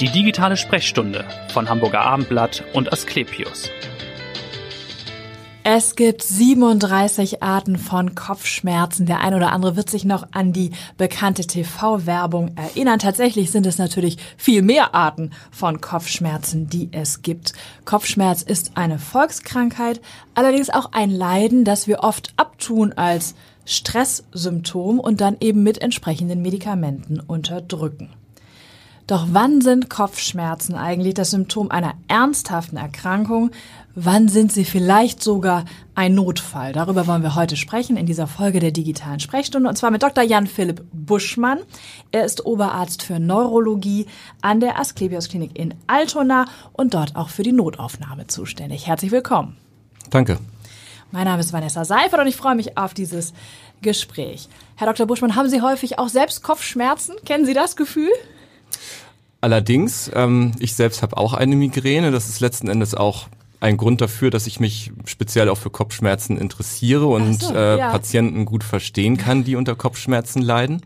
Die digitale Sprechstunde von Hamburger Abendblatt und Asklepios. Es gibt 37 Arten von Kopfschmerzen. Der ein oder andere wird sich noch an die bekannte TV-Werbung erinnern. Tatsächlich sind es natürlich viel mehr Arten von Kopfschmerzen, die es gibt. Kopfschmerz ist eine Volkskrankheit, allerdings auch ein Leiden, das wir oft abtun als Stresssymptom und dann eben mit entsprechenden Medikamenten unterdrücken. Doch wann sind Kopfschmerzen eigentlich das Symptom einer ernsthaften Erkrankung? Wann sind sie vielleicht sogar ein Notfall? Darüber wollen wir heute sprechen in dieser Folge der digitalen Sprechstunde und zwar mit Dr. Jan-Philipp Buschmann. Er ist Oberarzt für Neurologie an der Asklepios Klinik in Altona und dort auch für die Notaufnahme zuständig. Herzlich willkommen. Danke. Mein Name ist Vanessa Seifert und ich freue mich auf dieses Gespräch. Herr Dr. Buschmann, haben Sie häufig auch selbst Kopfschmerzen? Kennen Sie das Gefühl? Allerdings, ähm, ich selbst habe auch eine Migräne. Das ist letzten Endes auch ein Grund dafür, dass ich mich speziell auch für Kopfschmerzen interessiere und so, äh, ja. Patienten gut verstehen kann, die unter Kopfschmerzen leiden.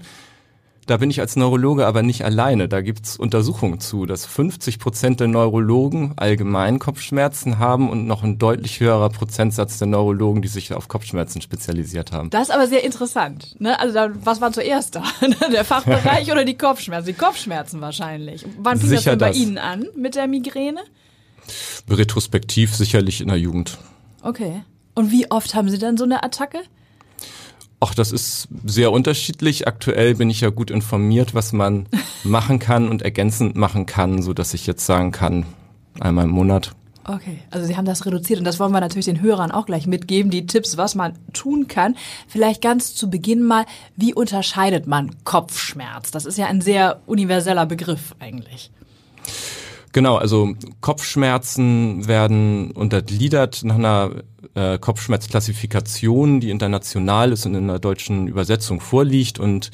Da bin ich als Neurologe aber nicht alleine. Da gibt's Untersuchungen zu, dass 50 Prozent der Neurologen allgemein Kopfschmerzen haben und noch ein deutlich höherer Prozentsatz der Neurologen, die sich auf Kopfschmerzen spezialisiert haben. Das ist aber sehr interessant. Ne? Also da, was war zuerst da? der Fachbereich oder die Kopfschmerzen? Die Kopfschmerzen wahrscheinlich. Wann fing Sicher das denn bei Ihnen an mit der Migräne? Retrospektiv sicherlich in der Jugend. Okay. Und wie oft haben Sie dann so eine Attacke? Ach, das ist sehr unterschiedlich. Aktuell bin ich ja gut informiert, was man machen kann und ergänzend machen kann, so dass ich jetzt sagen kann, einmal im Monat. Okay, also Sie haben das reduziert und das wollen wir natürlich den Hörern auch gleich mitgeben, die Tipps, was man tun kann. Vielleicht ganz zu Beginn mal, wie unterscheidet man Kopfschmerz? Das ist ja ein sehr universeller Begriff eigentlich. Genau, also Kopfschmerzen werden untergliedert nach einer äh, Kopfschmerzklassifikation, die international ist und in der deutschen Übersetzung vorliegt. Und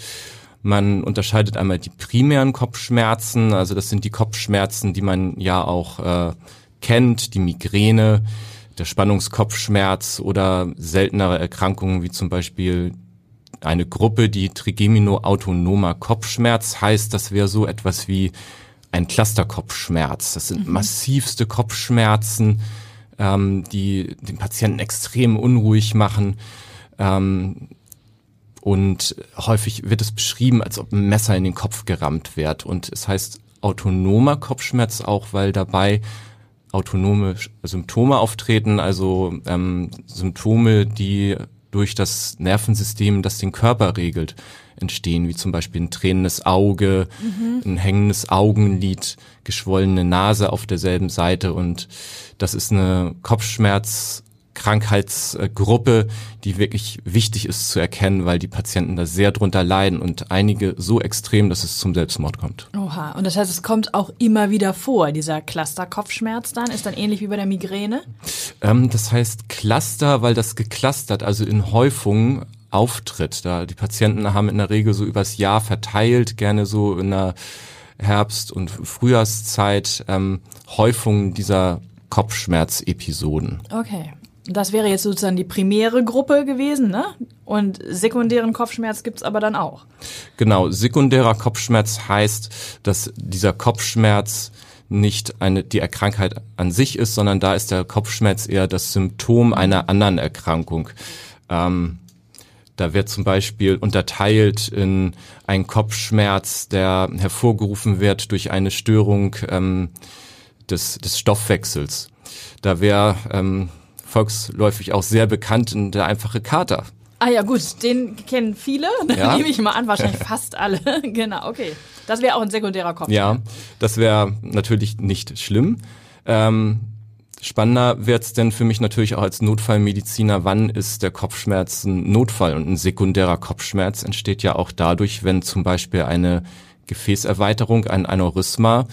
man unterscheidet einmal die primären Kopfschmerzen, also das sind die Kopfschmerzen, die man ja auch äh, kennt, die Migräne, der Spannungskopfschmerz oder seltenere Erkrankungen wie zum Beispiel eine Gruppe, die Trigemino-autonomer Kopfschmerz heißt, das wäre so etwas wie ein Clusterkopfschmerz. Das sind mhm. massivste Kopfschmerzen, ähm, die den Patienten extrem unruhig machen. Ähm, und häufig wird es beschrieben, als ob ein Messer in den Kopf gerammt wird. Und es heißt autonomer Kopfschmerz auch, weil dabei autonome Symptome auftreten, also ähm, Symptome, die durch das Nervensystem, das den Körper regelt, entstehen, wie zum Beispiel ein tränendes Auge, mhm. ein hängendes Augenlid, geschwollene Nase auf derselben Seite und das ist eine Kopfschmerz Krankheitsgruppe, die wirklich wichtig ist zu erkennen, weil die Patienten da sehr drunter leiden und einige so extrem, dass es zum Selbstmord kommt. Oha, und das heißt, es kommt auch immer wieder vor, dieser Cluster-Kopfschmerz dann, ist dann ähnlich wie bei der Migräne? Ähm, das heißt Cluster, weil das geclustert, also in Häufungen auftritt. Da die Patienten haben in der Regel so übers Jahr verteilt, gerne so in der Herbst- und Frühjahrszeit ähm, Häufungen dieser Kopfschmerzepisoden. Okay. Das wäre jetzt sozusagen die primäre Gruppe gewesen, ne? Und sekundären Kopfschmerz gibt's aber dann auch. Genau, sekundärer Kopfschmerz heißt, dass dieser Kopfschmerz nicht eine, die Krankheit an sich ist, sondern da ist der Kopfschmerz eher das Symptom einer anderen Erkrankung. Ähm, da wird zum Beispiel unterteilt in einen Kopfschmerz, der hervorgerufen wird durch eine Störung ähm, des, des Stoffwechsels. Da wäre ähm, volksläufig auch sehr bekannt in der einfache Kater. Ah ja, gut, den kennen viele, ja. nehme ich mal an, wahrscheinlich fast alle. genau, okay. Das wäre auch ein sekundärer Kopf. Ja, das wäre natürlich nicht schlimm. Ähm, Spannender wird's denn für mich natürlich auch als Notfallmediziner, wann ist der Kopfschmerz ein Notfall? Und ein sekundärer Kopfschmerz entsteht ja auch dadurch, wenn zum Beispiel eine Gefäßerweiterung, ein Aneurysma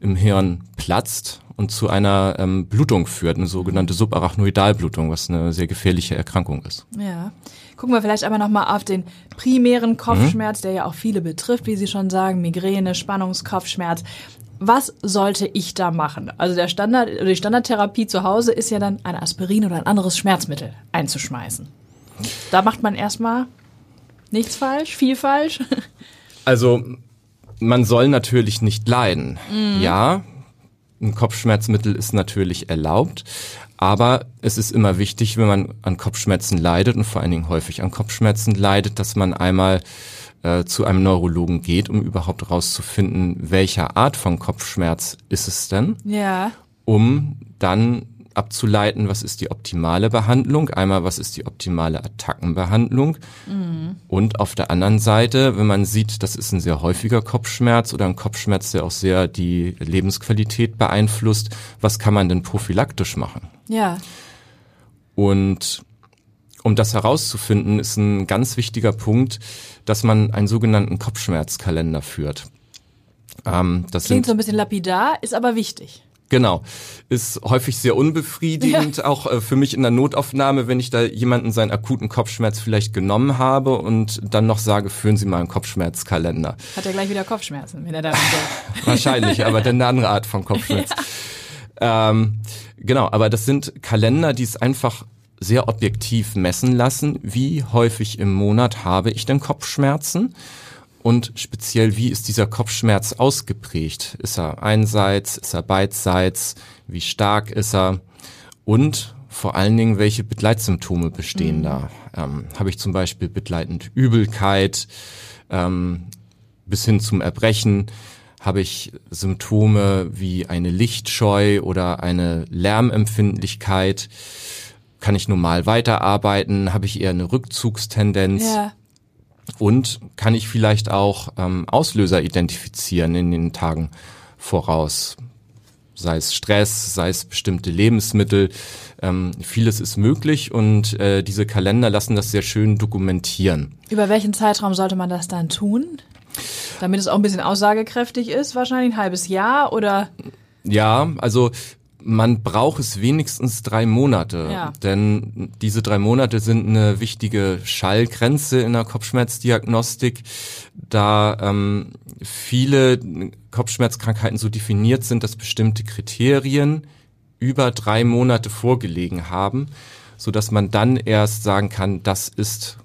im Hirn platzt und zu einer ähm, Blutung führt, eine sogenannte Subarachnoidalblutung, was eine sehr gefährliche Erkrankung ist. Ja. Gucken wir vielleicht aber nochmal auf den primären Kopfschmerz, mhm. der ja auch viele betrifft, wie Sie schon sagen, Migräne, Spannungskopfschmerz was sollte ich da machen? Also der Standard, die Standardtherapie zu Hause ist ja dann ein Aspirin oder ein anderes Schmerzmittel einzuschmeißen. Da macht man erstmal nichts falsch, viel falsch. Also Man soll natürlich nicht leiden. Ja, ein Kopfschmerzmittel ist natürlich erlaubt, aber es ist immer wichtig, wenn man an Kopfschmerzen leidet und vor allen Dingen häufig an Kopfschmerzen leidet, dass man einmal äh, zu einem Neurologen geht, um überhaupt herauszufinden, welcher Art von Kopfschmerz ist es denn, Ja. um dann abzuleiten, was ist die optimale Behandlung, einmal was ist die optimale Attackenbehandlung und auf der anderen Seite, wenn man sieht, das ist ein sehr häufiger Kopfschmerz oder ein Kopfschmerz, der auch sehr die Lebensqualität beeinflusst, was kann man denn prophylaktisch machen? Ja. Und um das herauszufinden, ist ein ganz wichtiger Punkt, dass man einen sogenannten Kopfschmerzkalender führt. Ähm, das Klingt sind so ein bisschen lapidar, ist aber wichtig. Genau. Ist häufig sehr unbefriedigend, auch äh, für mich in der Notaufnahme, wenn ich da jemanden seinen akuten Kopfschmerz vielleicht genommen habe und dann noch sage, führen Sie mal einen Kopfschmerzkalender. Hat er gleich wieder Kopfschmerzen, wenn er da. Wahrscheinlich, aber dann eine andere Art von Kopfschmerz. Ähm, genau, aber das sind Kalender, die es einfach sehr objektiv messen lassen, wie häufig im Monat habe ich denn Kopfschmerzen und speziell, wie ist dieser Kopfschmerz ausgeprägt? Ist er einseits, ist er beidseits, wie stark ist er und vor allen Dingen, welche Begleitsymptome bestehen da? Ähm, habe ich zum Beispiel begleitend Übelkeit ähm, bis hin zum Erbrechen? Habe ich Symptome wie eine Lichtscheu oder eine Lärmempfindlichkeit? Kann ich normal weiterarbeiten? Habe ich eher eine Rückzugstendenz? Ja. Und kann ich vielleicht auch ähm, Auslöser identifizieren in den Tagen voraus? Sei es Stress, sei es bestimmte Lebensmittel. Ähm, vieles ist möglich und äh, diese Kalender lassen das sehr schön dokumentieren. Über welchen Zeitraum sollte man das dann tun? Damit es auch ein bisschen aussagekräftig ist, wahrscheinlich ein halbes Jahr oder Ja, also man braucht es wenigstens drei Monate, Ja. denn diese drei Monate sind eine wichtige Schallgrenze in der Kopfschmerzdiagnostik, da ähm, viele Kopfschmerzkrankheiten so definiert sind, dass bestimmte Kriterien über drei Monate vorgelegen haben, so dass man dann erst sagen kann, das ist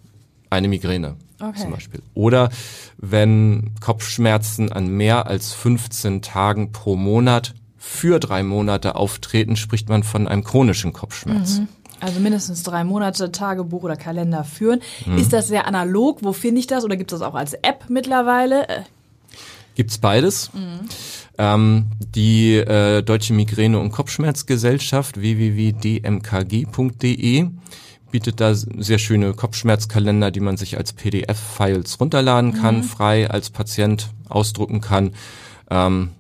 eine Migräne Okay. zum Beispiel. Oder wenn Kopfschmerzen an mehr als 15 Tagen pro Monat für drei Monate auftreten, spricht man von einem chronischen Kopfschmerz. also mindestens drei Monate Tagebuch oder Kalender führen. Ist das sehr analog? Wo finde ich das? Oder gibt es das auch als App mittlerweile? Äh, Gibt's beides. Ähm, die äh, Deutsche Migräne- und Kopfschmerzgesellschaft www.dmkg.de bietet da sehr schöne Kopfschmerzkalender, die man sich als PDF-Files runterladen kann, frei als Patient ausdrucken kann. Ähm,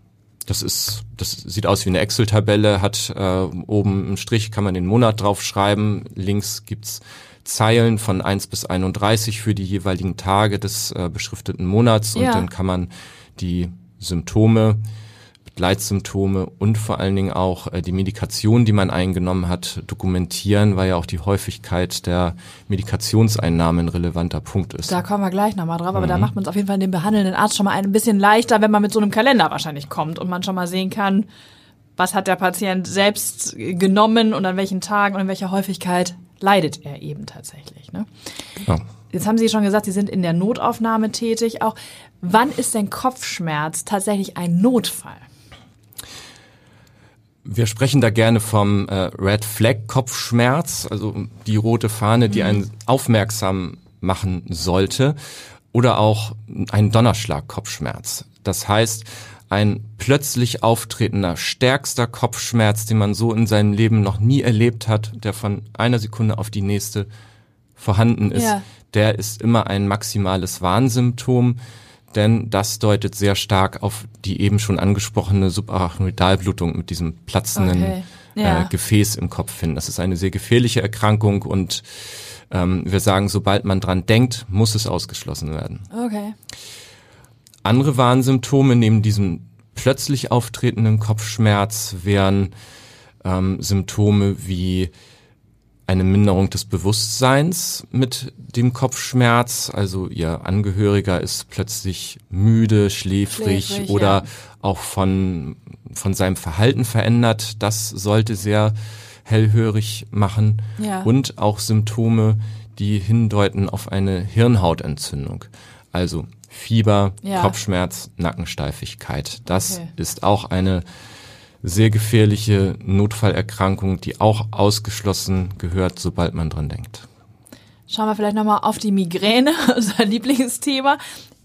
das ist, das sieht aus wie eine Excel-Tabelle, hat äh, oben einen Strich, kann man den Monat draufschreiben. Links gibt's Zeilen von 1 bis 31 für die jeweiligen Tage des äh, beschrifteten Monats und Ja. dann kann man die Symptome, Begleitsymptome und vor allen Dingen auch äh, die Medikation, die man eingenommen hat, dokumentieren, weil ja auch die Häufigkeit der Medikationseinnahme ein relevanter Punkt ist. Da kommen wir gleich nochmal drauf, aber da macht man es auf jeden Fall dem behandelnden Arzt schon mal ein bisschen leichter, wenn man mit so einem Kalender wahrscheinlich kommt und man schon mal sehen kann, was hat der Patient selbst genommen und an welchen Tagen und in welcher Häufigkeit leidet er eben tatsächlich. Ne? Ja. Jetzt haben Sie schon gesagt, Sie sind in der Notaufnahme tätig. Auch wann ist denn Kopfschmerz tatsächlich ein Notfall? Wir sprechen da gerne vom äh, Red Flag Kopfschmerz, also die rote Fahne, die einen aufmerksam machen sollte, oder auch ein Donnerschlag Kopfschmerz. Das heißt, ein plötzlich auftretender, stärkster Kopfschmerz, den man so in seinem Leben noch nie erlebt hat, der von einer Sekunde auf die nächste vorhanden ist, Ja. der ist immer ein maximales Warnsymptom, denn das deutet sehr stark auf die eben schon angesprochene Subarachnoidalblutung mit diesem platzenden Okay. Ja. äh, Gefäß im Kopf hin. Das ist eine sehr gefährliche Erkrankung und ähm, wir sagen, sobald man dran denkt, muss es ausgeschlossen werden. Okay. Andere Warnsymptome neben diesem plötzlich auftretenden Kopfschmerz wären ähm, Symptome wie eine Minderung des Bewusstseins mit dem Kopfschmerz, also ihr Angehöriger ist plötzlich müde, schläfrig, Schläfrig, oder ja. auch von, von seinem Verhalten verändert. Das sollte sehr hellhörig machen. Ja. Und auch Symptome, die hindeuten auf eine Hirnhautentzündung. Also Fieber, Ja. Kopfschmerz, Nackensteifigkeit. Das Okay. ist auch eine sehr gefährliche Notfallerkrankung, die auch ausgeschlossen gehört, sobald man dran denkt. Schauen wir vielleicht nochmal auf die Migräne, unser Lieblingsthema.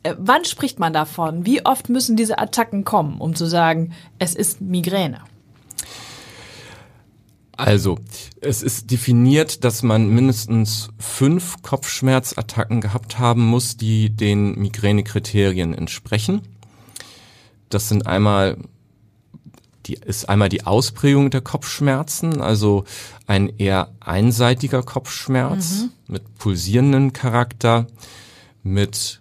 Äh, wann spricht man davon? Wie oft müssen diese Attacken kommen, um zu sagen, es ist Migräne? Also, es ist definiert, dass man mindestens fünf Kopfschmerzattacken gehabt haben muss, die den Migränekriterien entsprechen. Das sind einmal die ist einmal die Ausprägung der Kopfschmerzen, also ein eher einseitiger Kopfschmerz mit pulsierenden Charakter, mit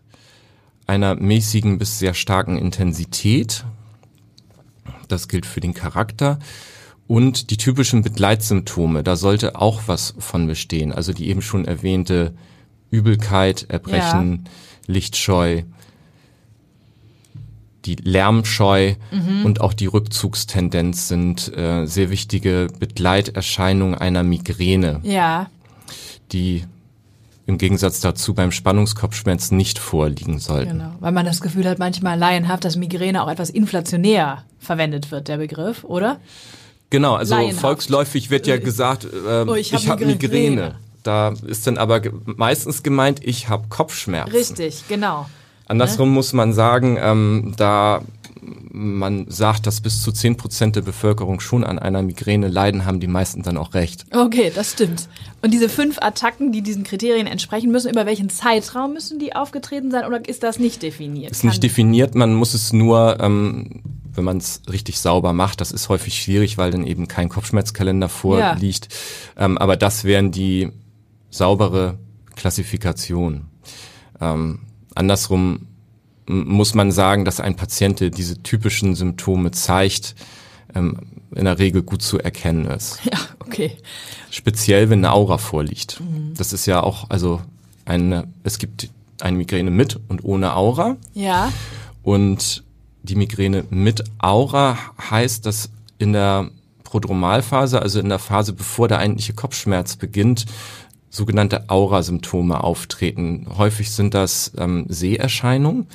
einer mäßigen bis sehr starken Intensität. Das gilt für den Charakter. Und die typischen Begleitsymptome, da sollte auch was von bestehen. Also die eben schon erwähnte Übelkeit, Erbrechen, Lichtscheu, die Lärmscheu und auch die Rückzugstendenz sind äh, sehr wichtige Begleiterscheinungen einer Migräne, Ja, die im Gegensatz dazu beim Spannungskopfschmerz nicht vorliegen sollten. genau. Weil man das Gefühl hat, manchmal laienhaft, dass Migräne auch etwas inflationär verwendet wird, der Begriff, oder? Genau, also Laienhaft. volksläufig wird ja gesagt, ähm, Oh, ich ich hab habe hab Migräne. Migräne. Da ist dann aber meistens gemeint, ich habe Kopfschmerzen. Richtig, genau. Andersrum muss man sagen, ähm, da man sagt, dass bis zu 10 Prozent der Bevölkerung schon an einer Migräne leiden, haben die meisten dann auch recht. Okay, das stimmt. Und diese fünf Attacken, die diesen Kriterien entsprechen müssen, über welchen Zeitraum müssen die aufgetreten sein oder ist das nicht definiert? Ist nicht definiert, man muss es nur, ähm, wenn man es richtig sauber macht, das ist häufig schwierig, weil dann eben kein Kopfschmerzkalender vorliegt. Ähm, aber das wären die saubere Klassifikation. Ähm, andersrum muss man sagen, dass ein Patient, der diese typischen Symptome zeigt, ähm, in der Regel gut zu erkennen ist. Ja, okay. Speziell, wenn eine Aura vorliegt. Das ist ja auch, also eine, es gibt eine Migräne mit und ohne Aura. Ja, Und die Migräne mit Aura heißt, dass in der Prodromalphase, also in der Phase, bevor der eigentliche Kopfschmerz beginnt, sogenannte Aura-Symptome auftreten. Häufig sind das ähm, Seherscheinungen,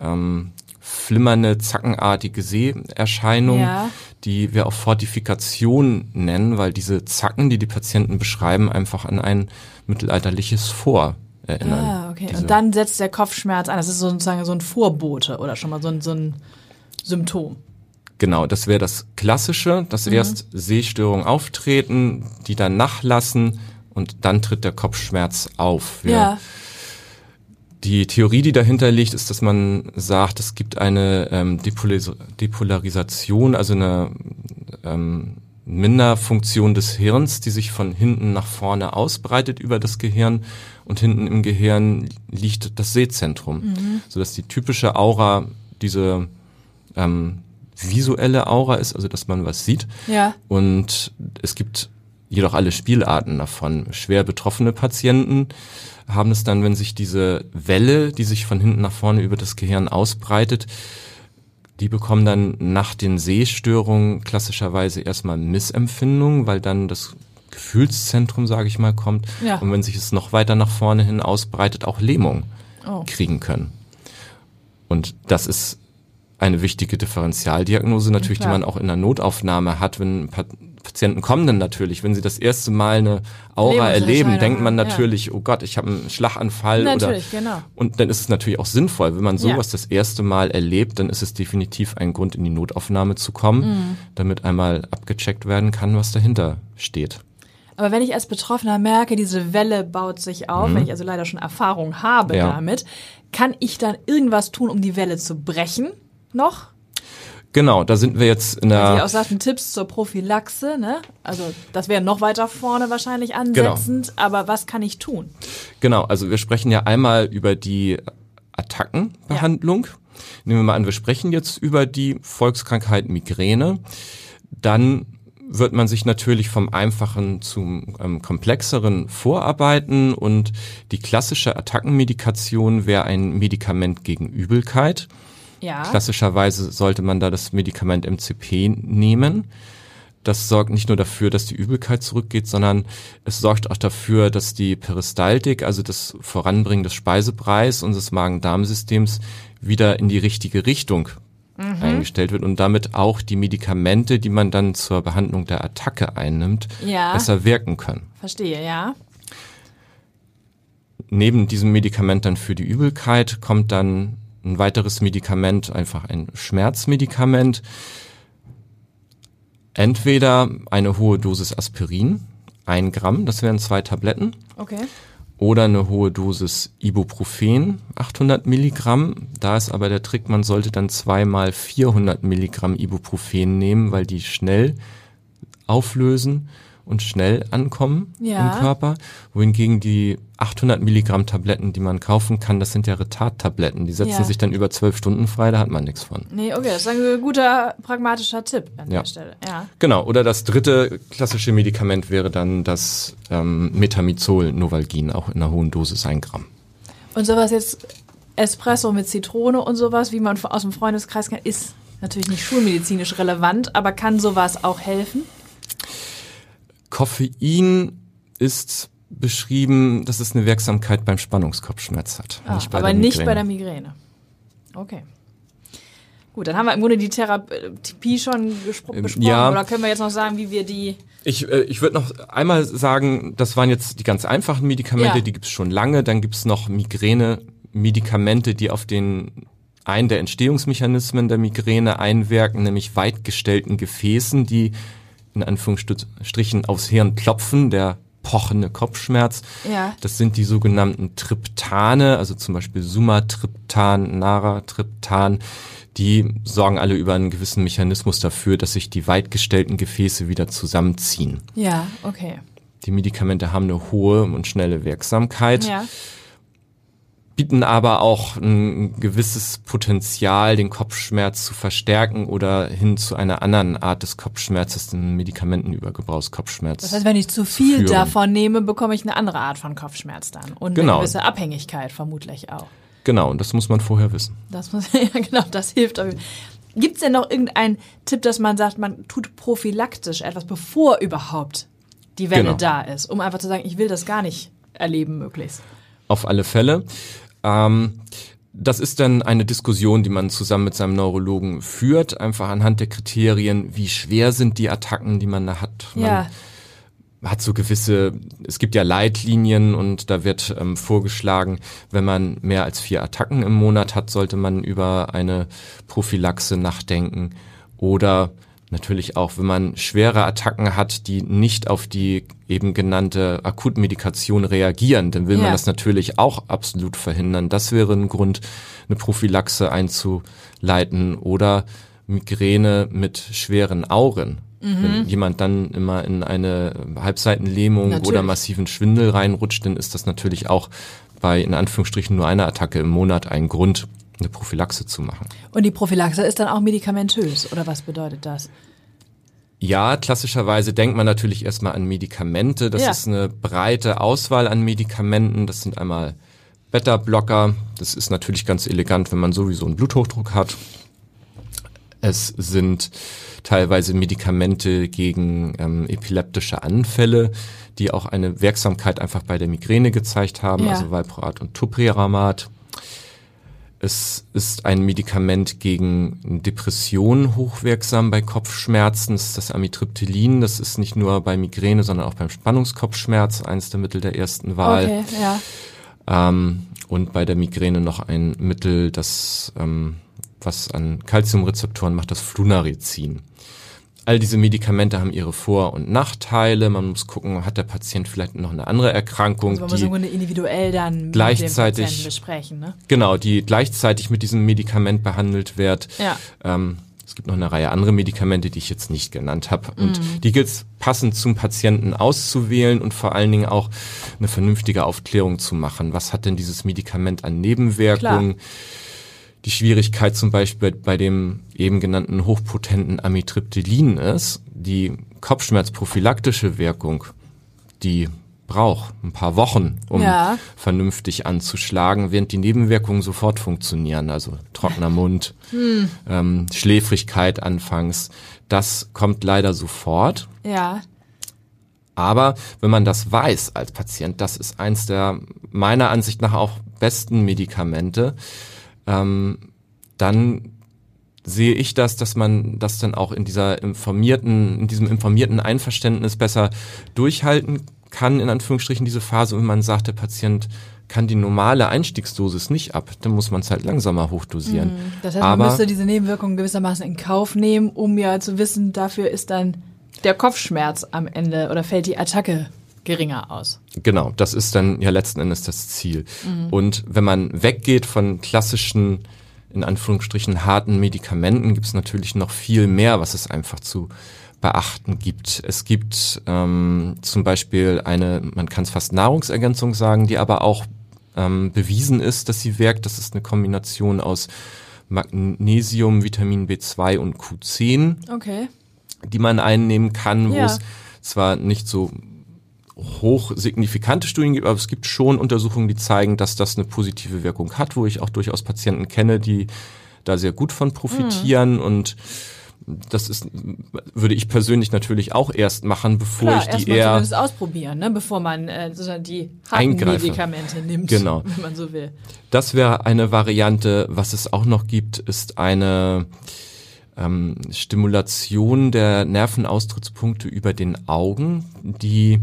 ähm, flimmernde, zackenartige Seherscheinungen, Ja. die wir auch Fortifikation nennen, weil diese Zacken, die die Patienten beschreiben, einfach an ein mittelalterliches Vor erinnern. ah, okay. Diese- Und dann setzt der Kopfschmerz an. Das ist sozusagen so ein Vorbote oder schon mal so ein, so ein Symptom. Genau, das wäre das Klassische, dass erst Sehstörungen auftreten, die dann nachlassen und dann tritt der Kopfschmerz auf. Wir- Ja. Die Theorie, die dahinter liegt, ist, dass man sagt, es gibt eine ähm, Depolis Depolarisation, also eine ähm, Minderfunktion des Hirns, die sich von hinten nach vorne ausbreitet über das Gehirn und hinten im Gehirn liegt das Sehzentrum, sodass die typische Aura diese ähm, visuelle Aura ist, also dass man was sieht. Ja. Und es gibt jedoch alle Spielarten davon. Schwer betroffene Patienten haben es dann, wenn sich diese Welle, die sich von hinten nach vorne über das Gehirn ausbreitet, die bekommen dann nach den Sehstörungen klassischerweise erstmal Missempfindungen, weil dann das Gefühlszentrum, sage ich mal, kommt. Ja. Und wenn sich es noch weiter nach vorne hin ausbreitet, auch Lähmung Oh. kriegen können. Und das ist eine wichtige Differentialdiagnose natürlich, die klar. man auch in der Notaufnahme hat, wenn Patienten kommen dann natürlich, wenn sie das erste Mal eine Aura erleben, denkt man haben, ja. natürlich, oh Gott, ich habe einen Schlaganfall Natürlich, oder genau. und dann ist es natürlich auch sinnvoll, wenn man Ja. sowas das erste Mal erlebt, dann ist es definitiv ein Grund in die Notaufnahme zu kommen, Mhm. damit einmal abgecheckt werden kann, was dahinter steht. Aber wenn ich als Betroffener merke, diese Welle baut sich auf, wenn ich also leider schon Erfahrung habe Mhm. Ja. damit, kann ich dann irgendwas tun, um die Welle zu brechen? Noch? Genau, da sind wir jetzt in der auch sagten Tipps zur Prophylaxe, ne? Also das wäre noch weiter vorne wahrscheinlich Genau. ansetzend, aber was kann ich tun? Genau, also wir sprechen ja einmal über die Attackenbehandlung. Nehmen wir mal an, wir sprechen jetzt über die Volkskrankheit Migräne. Dann wird man sich natürlich vom einfachen zum ähm, komplexeren vorarbeiten und die klassische Attackenmedikation wäre ein Medikament gegen Übelkeit. Ja. Klassischerweise sollte man da das Medikament MCP nehmen. Das sorgt nicht nur dafür, dass die Übelkeit zurückgeht, sondern es sorgt auch dafür, dass die Peristaltik, also das Voranbringen des Speisepreis unseres Magen-Darm-Systems wieder in die richtige Richtung mhm. eingestellt wird und damit auch die Medikamente, die man dann zur Behandlung der Attacke einnimmt, ja. besser wirken können. Verstehe, ja. Neben diesem Medikament dann für die Übelkeit kommt dann ein weiteres Medikament, einfach ein Schmerzmedikament. Entweder eine hohe Dosis Aspirin, ein Gramm, das wären zwei Tabletten. Okay oder eine hohe Dosis Ibuprofen, 800 Milligramm. Da ist aber der Trick, man sollte dann zweimal 400 Milligramm Ibuprofen nehmen, weil die schnell auflösen und schnell ankommen ja. im Körper. Wohingegen die 800 Milligramm Tabletten, die man kaufen kann, das sind ja Retardtabletten. Die setzen ja. sich dann über zwölf Stunden frei, da hat man nichts von. Nee, okay, das ist ein guter pragmatischer Tipp an ja. der Stelle. Ja. Genau, oder das dritte klassische Medikament wäre dann das ähm, Metamizol Novalgin, auch in einer hohen Dosis, ein Gramm. Und sowas jetzt Espresso mit Zitrone und sowas, wie man aus dem Freundeskreis kennt, ist natürlich nicht schulmedizinisch relevant, aber kann sowas auch helfen? Koffein ist beschrieben, dass es eine Wirksamkeit beim Spannungskopfschmerz hat. Ah, nicht aber nicht bei der Migräne. Okay. Gut, dann haben wir im Grunde die Therapie schon ähm, besprochen. Ja, oder können wir jetzt noch sagen, wie wir die. Ich, äh, ich würde noch einmal sagen, das waren jetzt die ganz einfachen Medikamente, ja. die gibt es schon lange. Dann gibt es noch Migräne-Medikamente, die auf den einen der Entstehungsmechanismen der Migräne einwirken, nämlich weitgestellten Gefäßen, die in Anführungsstrichen aufs Hirn klopfen, der pochende Kopfschmerz. Ja. Das sind die sogenannten Triptane, also zum Beispiel Sumatriptan, Naratriptan. Die sorgen alle über einen gewissen Mechanismus dafür, dass sich die weitgestellten Gefäße wieder zusammenziehen. Ja, okay. Die Medikamente haben eine hohe und schnelle Wirksamkeit. Ja bieten aber auch ein gewisses Potenzial, den Kopfschmerz zu verstärken oder hin zu einer anderen Art des Kopfschmerzes, den Medikamentenübergebrauchskopfschmerz. Das heißt, wenn ich zu viel zu davon nehme, bekomme ich eine andere Art von Kopfschmerz dann und genau. eine gewisse Abhängigkeit vermutlich auch. Genau, und das muss man vorher wissen. Das muss, ja genau, das hilft. Gibt es denn noch irgendeinen Tipp, dass man sagt, man tut prophylaktisch etwas, bevor überhaupt die Welle genau. da ist, um einfach zu sagen, ich will das gar nicht erleben möglichst? Auf alle Fälle. Ähm, das ist dann eine Diskussion, die man zusammen mit seinem Neurologen führt, einfach anhand der Kriterien, wie schwer sind die Attacken, die man da hat. Man ja. hat so gewisse, es gibt ja Leitlinien und da wird ähm, vorgeschlagen, wenn man mehr als vier Attacken im Monat hat, sollte man über eine Prophylaxe nachdenken. Oder natürlich auch, wenn man schwere Attacken hat, die nicht auf die eben genannte Akutmedikation reagieren, dann will ja. man das natürlich auch absolut verhindern. Das wäre ein Grund, eine Prophylaxe einzuleiten oder Migräne mit schweren Auren. Mhm. Wenn jemand dann immer in eine Halbseitenlähmung natürlich. oder massiven Schwindel reinrutscht, dann ist das natürlich auch bei in Anführungsstrichen nur einer Attacke im Monat ein Grund, eine Prophylaxe zu machen. Und die Prophylaxe ist dann auch medikamentös, oder was bedeutet das? Ja, klassischerweise denkt man natürlich erstmal an Medikamente. Das ja. ist eine breite Auswahl an Medikamenten. Das sind einmal Beta-Blocker. Das ist natürlich ganz elegant, wenn man sowieso einen Bluthochdruck hat. Es sind teilweise Medikamente gegen ähm, epileptische Anfälle, die auch eine Wirksamkeit einfach bei der Migräne gezeigt haben, ja. also Valproat und Topriramat. Es ist ein Medikament gegen Depressionen hochwirksam bei Kopfschmerzen. Das ist das Amitriptylin. Das ist nicht nur bei Migräne, sondern auch beim Spannungskopfschmerz eines der Mittel der ersten Wahl. Okay, ja. Ähm, und bei der Migräne noch ein Mittel, das ähm, was an Calciumrezeptoren macht, das Flunarizin. All diese Medikamente haben ihre Vor- und Nachteile. Man muss gucken, hat der Patient vielleicht noch eine andere Erkrankung, also man die muss individuell dann gleichzeitig besprechen. Ne? Genau, die gleichzeitig mit diesem Medikament behandelt wird. Ja. Ähm, es gibt noch eine Reihe andere Medikamente, die ich jetzt nicht genannt habe. Und mm. die gilt es passend zum Patienten auszuwählen und vor allen Dingen auch eine vernünftige Aufklärung zu machen. Was hat denn dieses Medikament an Nebenwirkungen? Klar die Schwierigkeit zum Beispiel bei dem eben genannten hochpotenten Amitriptylin ist, die Kopfschmerzprophylaktische Wirkung, die braucht ein paar Wochen, um ja. vernünftig anzuschlagen, während die Nebenwirkungen sofort funktionieren. Also trockener Mund, hm. ähm, Schläfrigkeit anfangs, Das kommt leider sofort. Ja. Aber wenn man das weiß als Patient, das ist eins der meiner Ansicht nach auch besten Medikamente, ähm, dann sehe ich das, dass man das dann auch in dieser informierten, in diesem informierten Einverständnis besser durchhalten kann, in Anführungsstrichen, diese Phase, wenn man sagt, der Patient kann die normale Einstiegsdosis nicht ab, dann muss man es halt langsamer hochdosieren. Mhm. Das heißt, Aber, man müsste diese Nebenwirkungen gewissermaßen in Kauf nehmen, um ja zu wissen, dafür ist dann der Kopfschmerz am Ende oder fällt die Attacke geringer aus. Genau, das ist dann ja letzten Endes das Ziel. Mhm. Und wenn man weggeht von klassischen, in Anführungsstrichen harten Medikamenten, gibt es natürlich noch viel mehr, was es einfach zu beachten gibt. Es gibt ähm, zum Beispiel eine, man kann es fast Nahrungsergänzung sagen, die aber auch ähm, bewiesen ist, dass sie wirkt. Das ist eine Kombination aus Magnesium, Vitamin B2 und Q10 Okay. die man einnehmen kann, wo Ja. es zwar nicht so hoch signifikante Studien gibt, aber es gibt schon Untersuchungen, die zeigen, dass das eine positive Wirkung hat, wo ich auch durchaus Patienten kenne, die da sehr gut von profitieren Mhm. und das ist, würde ich persönlich natürlich auch erst machen, bevor Klar, ich die eher zumindest ausprobieren, ne, bevor man äh, sozusagen die harten Eingreife. Medikamente nimmt, Genau. wenn man so will. Das wäre eine Variante. Was es auch noch gibt, ist eine ähm, Stimulation der Nervenaustrittspunkte über den Augen, die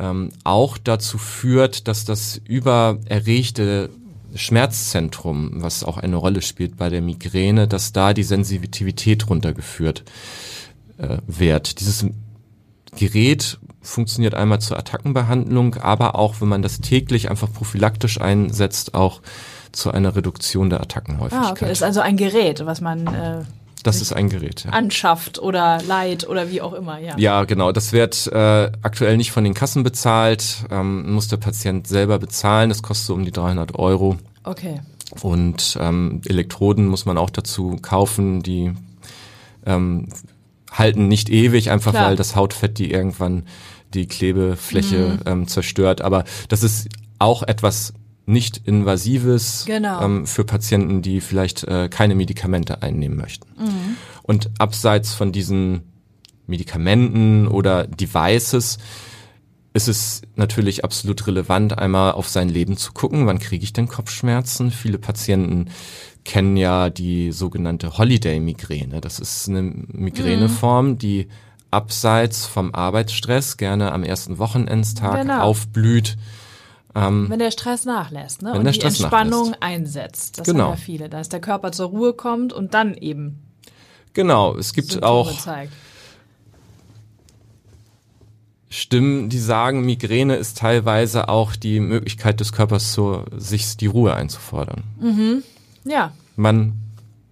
ähm, auch dazu führt, dass das übererregte Schmerzzentrum, was auch eine Rolle spielt bei der Migräne, dass da die Sensitivität runtergeführt äh, wird. Dieses Gerät funktioniert einmal zur Attackenbehandlung, aber auch, wenn man das täglich einfach prophylaktisch einsetzt, auch zu einer Reduktion der Attackenhäufigkeit. Ah, okay. Ist also ein Gerät, was man äh, das ist ein Gerät. Ja. anschafft oder leiht oder wie auch immer, ja. Ja, genau. Das wird äh, aktuell nicht von den Kassen bezahlt, ähm, muss der Patient selber bezahlen. Das kostet so um die 300 Euro. Okay. Und ähm, Elektroden muss man auch dazu kaufen, die ähm, halten nicht ewig, einfach Klar. weil das Hautfett die irgendwann die Klebefläche Mhm. ähm, zerstört. Aber das ist auch etwas nicht invasives Genau. ähm, für Patienten, die vielleicht äh, keine Medikamente einnehmen möchten. Mhm. Und abseits von diesen Medikamenten oder Devices ist es natürlich absolut relevant, einmal auf sein Leben zu gucken. Wann kriege ich denn Kopfschmerzen? Viele Patienten kennen ja die sogenannte Holiday-Migräne. Das ist eine Migräneform, die abseits vom Arbeitsstress gerne am ersten Wochenendstag Genau. aufblüht. Wenn der Stress nachlässt, ne? Wenn und der die Stress Entspannung nachlässt. einsetzt. Das Genau. haben ja viele, dass der Körper zur Ruhe kommt und dann eben Genau, es gibt Symptome auch zeigt. Stimmen, die sagen, Migräne ist teilweise auch die Möglichkeit des Körpers, zur, sich die Ruhe einzufordern. Ja, Man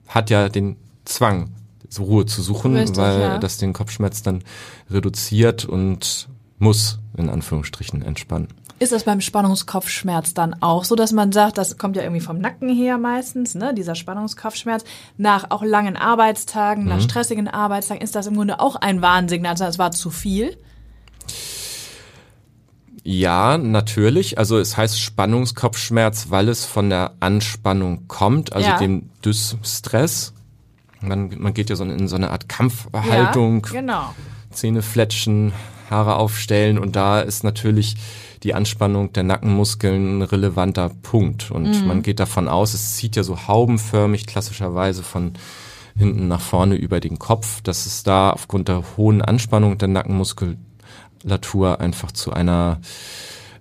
hat ja den Zwang, Ruhe zu suchen, Richtig, weil ja. das den Kopfschmerz dann reduziert und muss in Anführungsstrichen entspannen. Ist das beim Spannungskopfschmerz dann auch so, dass man sagt, das kommt ja irgendwie vom Nacken her meistens, ne, dieser Spannungskopfschmerz, nach auch langen Arbeitstagen, Mhm. nach stressigen Arbeitstagen, ist das im Grunde auch ein Warnsignal, also es war zu viel? Ja, natürlich. Also es heißt Spannungskopfschmerz, weil es von der Anspannung kommt, also Ja. dem Dysstress. Man, man geht ja so in so eine Art Kampfhaltung, Ja, genau. Zähne fletschen, Haare aufstellen und da ist natürlich die Anspannung der Nackenmuskeln ein relevanter Punkt. Und man geht davon aus, es zieht ja so haubenförmig klassischerweise von hinten nach vorne über den Kopf, dass es da aufgrund der hohen Anspannung der Nackenmuskulatur einfach zu einer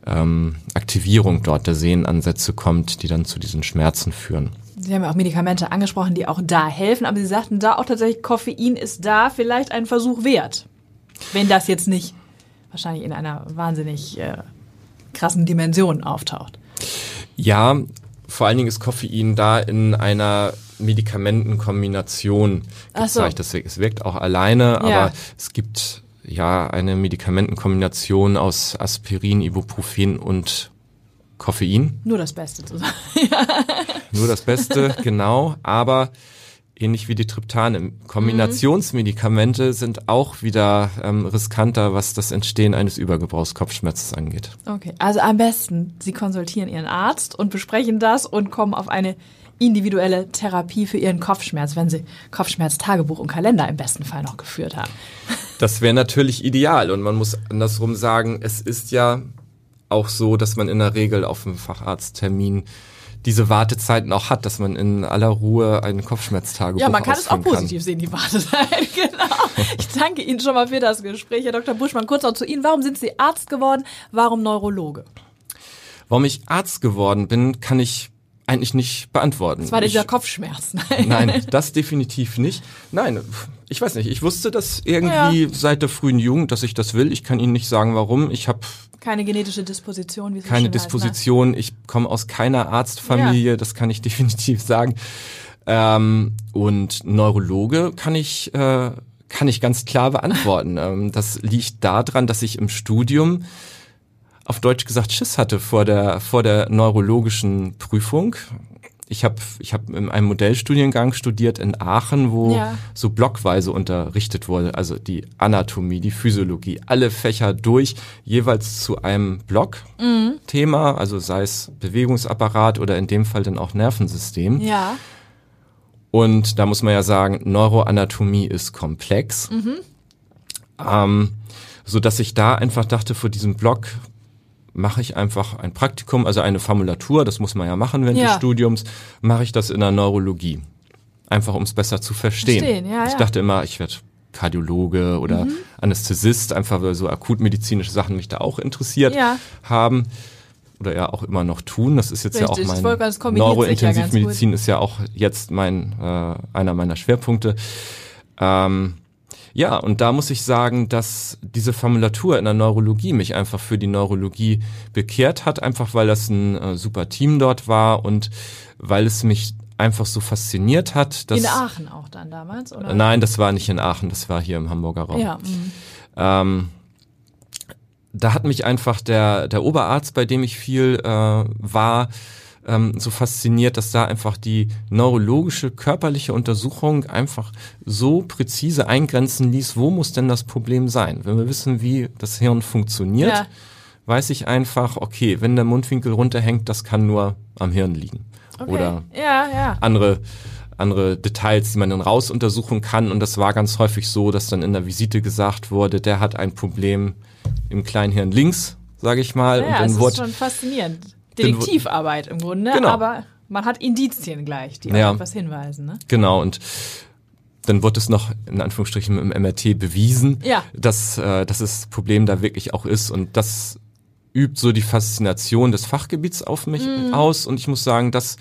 ähm, Aktivierung dort der Sehnenansätze kommt, die dann zu diesen Schmerzen führen. Sie haben ja auch Medikamente angesprochen, die auch da helfen, aber Sie sagten da auch tatsächlich, Koffein ist da vielleicht ein Versuch wert. Wenn das jetzt nicht wahrscheinlich in einer wahnsinnig äh, krassen Dimension auftaucht. Ja, vor allen Dingen ist Koffein da in einer Medikamentenkombination so. gezeigt. Deswegen, es wirkt auch alleine, Ja. aber es gibt ja eine Medikamentenkombination aus Aspirin, Ibuprofen und Koffein. Nur das Beste zu sagen. Nur das Beste, genau. Aber ähnlich wie die Triptane, Kombinationsmedikamente sind auch wieder ähm, riskanter, was das Entstehen eines Übergebrauchs Kopfschmerzes angeht. Okay, also am besten, Sie konsultieren Ihren Arzt und besprechen das und kommen auf eine individuelle Therapie für Ihren Kopfschmerz, wenn Sie Kopfschmerztagebuch und Kalender im besten Fall noch geführt haben. Das wäre natürlich ideal und man muss andersrum sagen, es ist ja auch so, dass man in der Regel auf einem Facharzttermin diese Wartezeiten auch hat, dass man in aller Ruhe einen Kopfschmerztagebuch Ja, man kann es auch ausfüllen kann. positiv sehen, die Wartezeit. genau. Ich danke Ihnen schon mal für das Gespräch, Herr Dr. Buschmann. Kurz noch zu Ihnen. Warum sind Sie Arzt geworden? Warum Neurologe? Warum ich Arzt geworden bin, kann ich eigentlich nicht beantworten. Das war dieser ich, Kopfschmerz. Nein, das definitiv nicht. Nein, ich weiß nicht. Ich wusste das irgendwie ja. seit der frühen Jugend, dass ich das will. Ich kann Ihnen nicht sagen, warum. Ich habe keine genetische Disposition. Wie keine Disposition. Heißt, ne? Ich komme aus keiner Arztfamilie. Ja. Das kann ich definitiv sagen. Ähm, und Neurologe kann ich äh, kann ich ganz klar beantworten. ähm, das liegt daran, dass ich im Studium auf Deutsch gesagt Schiss hatte vor der vor der neurologischen Prüfung. Ich habe ich hab in einem Modellstudiengang studiert in Aachen, wo ja. so blockweise unterrichtet wurde, also die Anatomie, die Physiologie, alle Fächer durch, jeweils zu einem Block-Thema, mhm. also sei es Bewegungsapparat oder in dem Fall dann auch Nervensystem. Ja. Und da muss man ja sagen, Neuroanatomie ist komplex. Mhm. Ähm, so dass ich da einfach dachte, vor diesem Block mache ich einfach ein Praktikum, also eine Formulatur, das muss man ja machen während ja. des Studiums, mache ich das in der Neurologie. Einfach um es besser zu verstehen. verstehen ja, ich ja. dachte immer, ich werde Kardiologe oder mhm. Anästhesist, einfach weil so akutmedizinische Sachen mich da auch interessiert ja. haben oder ja auch immer noch tun. Das ist jetzt Richtig, ja auch mein Neurointensivmedizin ist ja auch jetzt mein äh, einer meiner Schwerpunkte. Ähm, ja, und da muss ich sagen, dass diese Formulatur in der Neurologie mich einfach für die Neurologie bekehrt hat, einfach weil das ein äh, super Team dort war und weil es mich einfach so fasziniert hat. Dass, in Aachen auch dann damals, oder? Nein, das war nicht in Aachen, das war hier im Hamburger Raum. Ja. Mhm. Ähm, da hat mich einfach der, der Oberarzt, bei dem ich viel äh, war, ähm, so fasziniert, dass da einfach die neurologische körperliche Untersuchung einfach so präzise eingrenzen ließ, wo muss denn das Problem sein? Wenn wir wissen, wie das Hirn funktioniert, ja. weiß ich einfach, okay, wenn der Mundwinkel runterhängt, das kann nur am Hirn liegen. Okay. Oder ja, ja. andere andere Details, die man dann rausuntersuchen kann. Und das war ganz häufig so, dass dann in der Visite gesagt wurde, der hat ein Problem im Kleinhirn links, sage ich mal. Ja, und dann das wurde, ist schon faszinierend. Detektivarbeit im Grunde, genau. aber man hat Indizien gleich, die ja. auf etwas hinweisen. Ne? Genau, und dann wird es noch in Anführungsstrichen im MRT bewiesen, ja. dass, äh, dass das Problem da wirklich auch ist. Und das übt so die Faszination des Fachgebiets auf mich mm. aus. Und ich muss sagen, das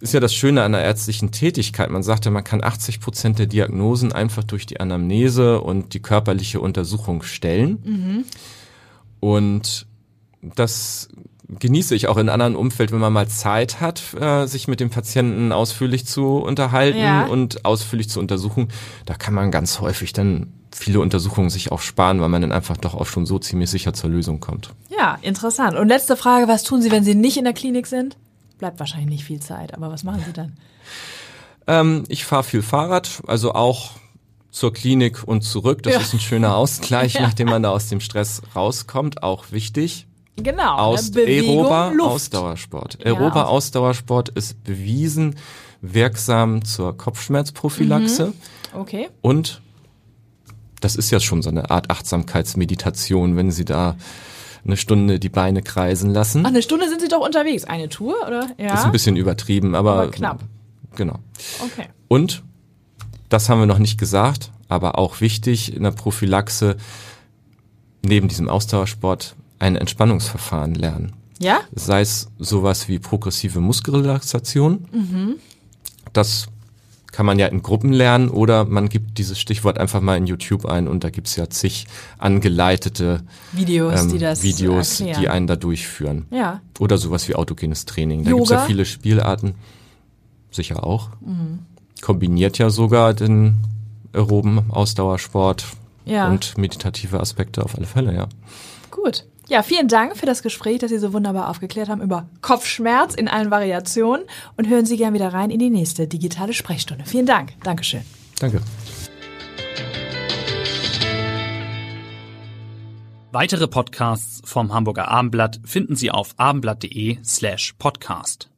ist ja das Schöne an der ärztlichen Tätigkeit. Man sagte, man kann 80 Prozent der Diagnosen einfach durch die Anamnese und die körperliche Untersuchung stellen. Mhm. Und das genieße ich auch in anderen Umfeld, wenn man mal Zeit hat, äh, sich mit dem Patienten ausführlich zu unterhalten ja. und ausführlich zu untersuchen. Da kann man ganz häufig dann viele Untersuchungen sich auch sparen, weil man dann einfach doch auch schon so ziemlich sicher zur Lösung kommt. Ja, interessant. Und letzte Frage, was tun Sie, wenn Sie nicht in der Klinik sind? Bleibt wahrscheinlich nicht viel Zeit, aber was machen Sie dann? Ähm, ich fahre viel Fahrrad, also auch zur Klinik und zurück. Das ja. ist ein schöner Ausgleich, ja. nachdem man da aus dem Stress rauskommt. Auch wichtig. Genau. Aus ne? Bewegung, Aeroba Luft. Ausdauersport. Ja, Ausdauersport ist bewiesen wirksam zur Kopfschmerzprophylaxe. Mhm. Okay. Und das ist ja schon so eine Art Achtsamkeitsmeditation, wenn Sie da eine Stunde die Beine kreisen lassen. Ach, eine Stunde sind Sie doch unterwegs. Eine Tour, oder? Ja. Ist ein bisschen übertrieben, aber, aber knapp. Genau. Okay. Und das haben wir noch nicht gesagt, aber auch wichtig in der Prophylaxe neben diesem Ausdauersport ein Entspannungsverfahren lernen. Ja? Sei es sowas wie progressive Muskelrelaxation. Mhm. Das kann man ja in Gruppen lernen oder man gibt dieses Stichwort einfach mal in YouTube ein und da gibt's ja zig angeleitete Videos, ähm, die das Videos, erklären. die einen da durchführen. Ja. Oder sowas wie autogenes Training. Da Yoga? gibt's ja viele Spielarten. Sicher auch. Mhm. Kombiniert ja sogar den aeroben Ausdauersport ja. und meditative Aspekte auf alle Fälle, ja. Gut. Ja, vielen Dank für das Gespräch, das Sie so wunderbar aufgeklärt haben über Kopfschmerz in allen Variationen und hören Sie gern wieder rein in die nächste digitale Sprechstunde. Vielen Dank. Dankeschön. Danke. Weitere Podcasts vom Hamburger Abendblatt finden Sie auf abendblatt.de slash podcast.